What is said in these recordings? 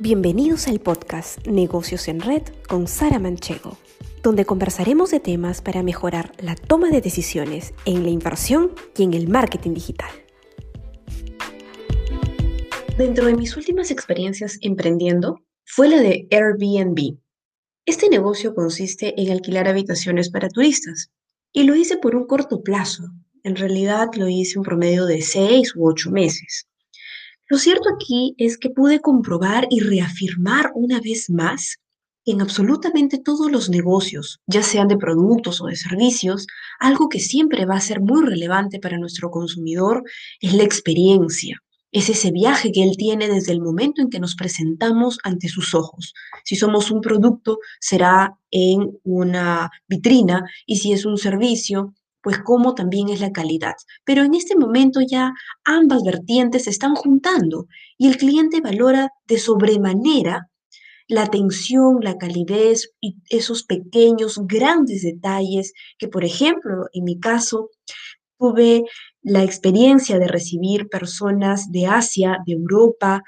Bienvenidos al podcast Negocios en Red con Sara Manchego, donde conversaremos de temas para mejorar la toma de decisiones en la inversión y en el marketing digital. Dentro de mis últimas experiencias emprendiendo fue la de Airbnb. Este negocio consiste en alquilar habitaciones para turistas y lo hice por un corto plazo. En realidad lo hice un promedio de seis u ocho meses. Lo cierto aquí es que pude comprobar y reafirmar una vez más en absolutamente todos los negocios, ya sean de productos o de servicios, algo que siempre va a ser muy relevante para nuestro consumidor es la experiencia. Es ese viaje que él tiene desde el momento en que nos presentamos ante sus ojos. Si somos un producto, será en una vitrina y si es un servicio, pues cómo también es la calidad. Pero en este momento ya ambas vertientes se están juntando y el cliente valora de sobremanera la atención, la calidez y esos pequeños, grandes detalles que, por ejemplo, en mi caso, tuve la experiencia de recibir personas de Asia, de Europa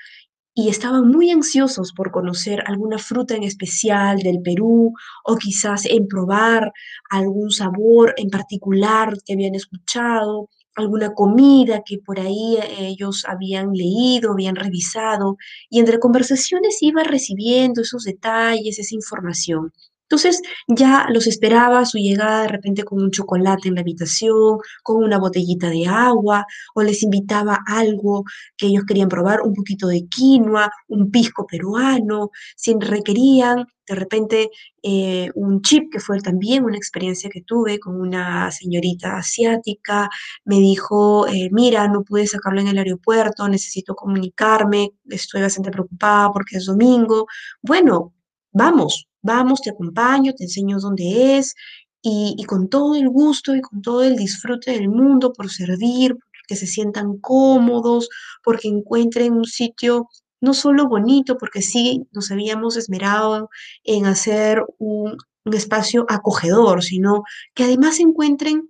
y estaban muy ansiosos por conocer alguna fruta en especial del Perú o quizás en probar algún sabor en particular que habían escuchado, alguna comida que por ahí ellos habían leído, habían revisado y entre conversaciones iba recibiendo esos detalles, esa información. Entonces ya los esperaba su llegada de repente con un chocolate en la habitación, con una botellita de agua, o les invitaba algo que ellos querían probar, un poquito de quinoa, un pisco peruano, si requerían de repente eh, un chip, que fue también una experiencia que tuve con una señorita asiática, me dijo, eh, mira, no pude sacarlo en el aeropuerto, necesito comunicarme, estoy bastante preocupada porque es domingo. Bueno, vamos, vamos, te acompaño, te enseño dónde es y, con todo el gusto y con todo el disfrute del mundo por servir, que se sientan cómodos, porque encuentren un sitio no solo bonito, porque sí nos habíamos esmerado en hacer un, un espacio acogedor, sino que además encuentren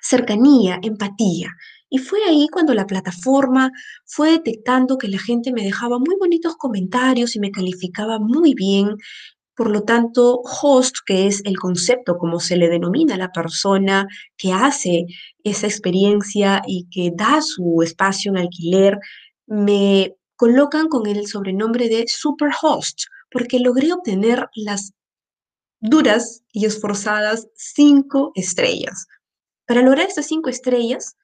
cercanía, empatía. Y fue ahí cuando la plataforma fue detectando que la gente me dejaba muy bonitos comentarios y me calificaba muy bien por lo tanto, host, que es el concepto como se le denomina a la persona que hace esa experiencia y que da su espacio en alquiler, me colocan con el sobrenombre de superhost, porque logré obtener las duras y esforzadas cinco estrellas. Para lograr estas cinco estrellas,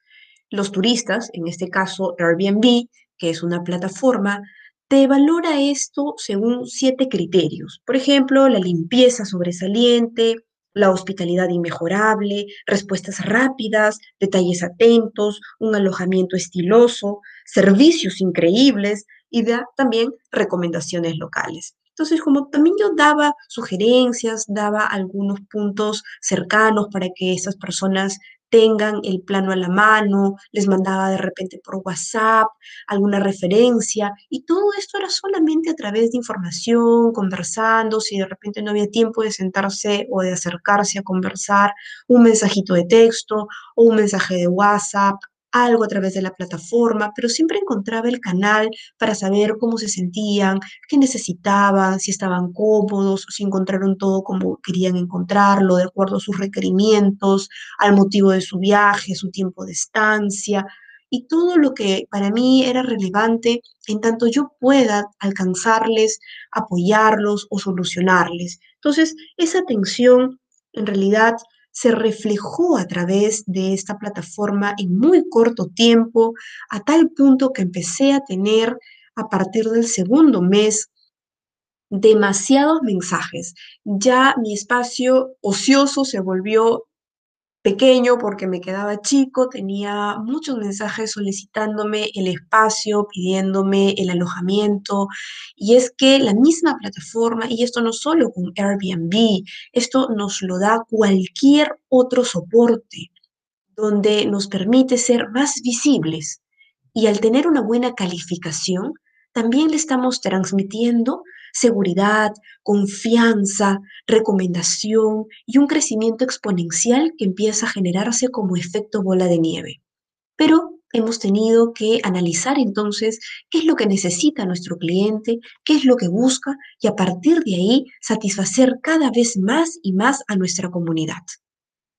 los turistas, en este caso Airbnb, que es una plataforma, te valora esto según siete criterios. Por ejemplo, la limpieza sobresaliente, la hospitalidad inmejorable, respuestas rápidas, detalles atentos, un alojamiento estiloso, servicios increíbles y también recomendaciones locales. Entonces, como también yo daba sugerencias, daba algunos puntos cercanos para que esas personas tengan el plano a la mano, les mandaba de repente por WhatsApp alguna referencia y todo esto era solamente a través de información, conversando, si de repente no había tiempo de sentarse o de acercarse a conversar, un mensajito de texto o un mensaje de WhatsApp, algo a través de la plataforma, pero siempre encontraba el canal para saber cómo se sentían, qué necesitaban, si estaban cómodos, si encontraron todo como querían encontrarlo, de acuerdo a sus requerimientos, al motivo de su viaje, su tiempo de estancia y todo lo que para mí era relevante en tanto yo pueda alcanzarles, apoyarlos o solucionarles. Entonces, esa atención en realidad se reflejó a través de esta plataforma en muy corto tiempo, a tal punto que empecé a tener a partir del segundo mes demasiados mensajes. Ya mi espacio ocioso se volvió pequeño porque me quedaba chico, tenía muchos mensajes solicitándome el espacio, pidiéndome el alojamiento. Y es que la misma plataforma, y esto no solo con Airbnb, esto nos lo da cualquier otro soporte donde nos permite ser más visibles. Y al tener una buena calificación, también le estamos transmitiendo seguridad, confianza, recomendación y un crecimiento exponencial que empieza a generarse como efecto bola de nieve. Pero hemos tenido que analizar entonces qué es lo que necesita nuestro cliente, qué es lo que busca y a partir de ahí satisfacer cada vez más y más a nuestra comunidad.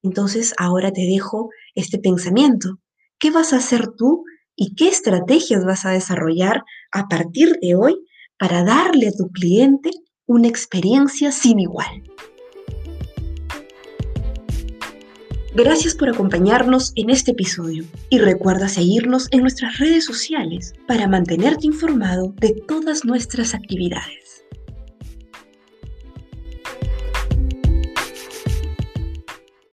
Entonces ahora te dejo este pensamiento. ¿Qué vas a hacer tú y qué estrategias vas a desarrollar a partir de hoy para darle a tu cliente una experiencia sin igual? Gracias por acompañarnos en este episodio y recuerda seguirnos en nuestras redes sociales para mantenerte informado de todas nuestras actividades.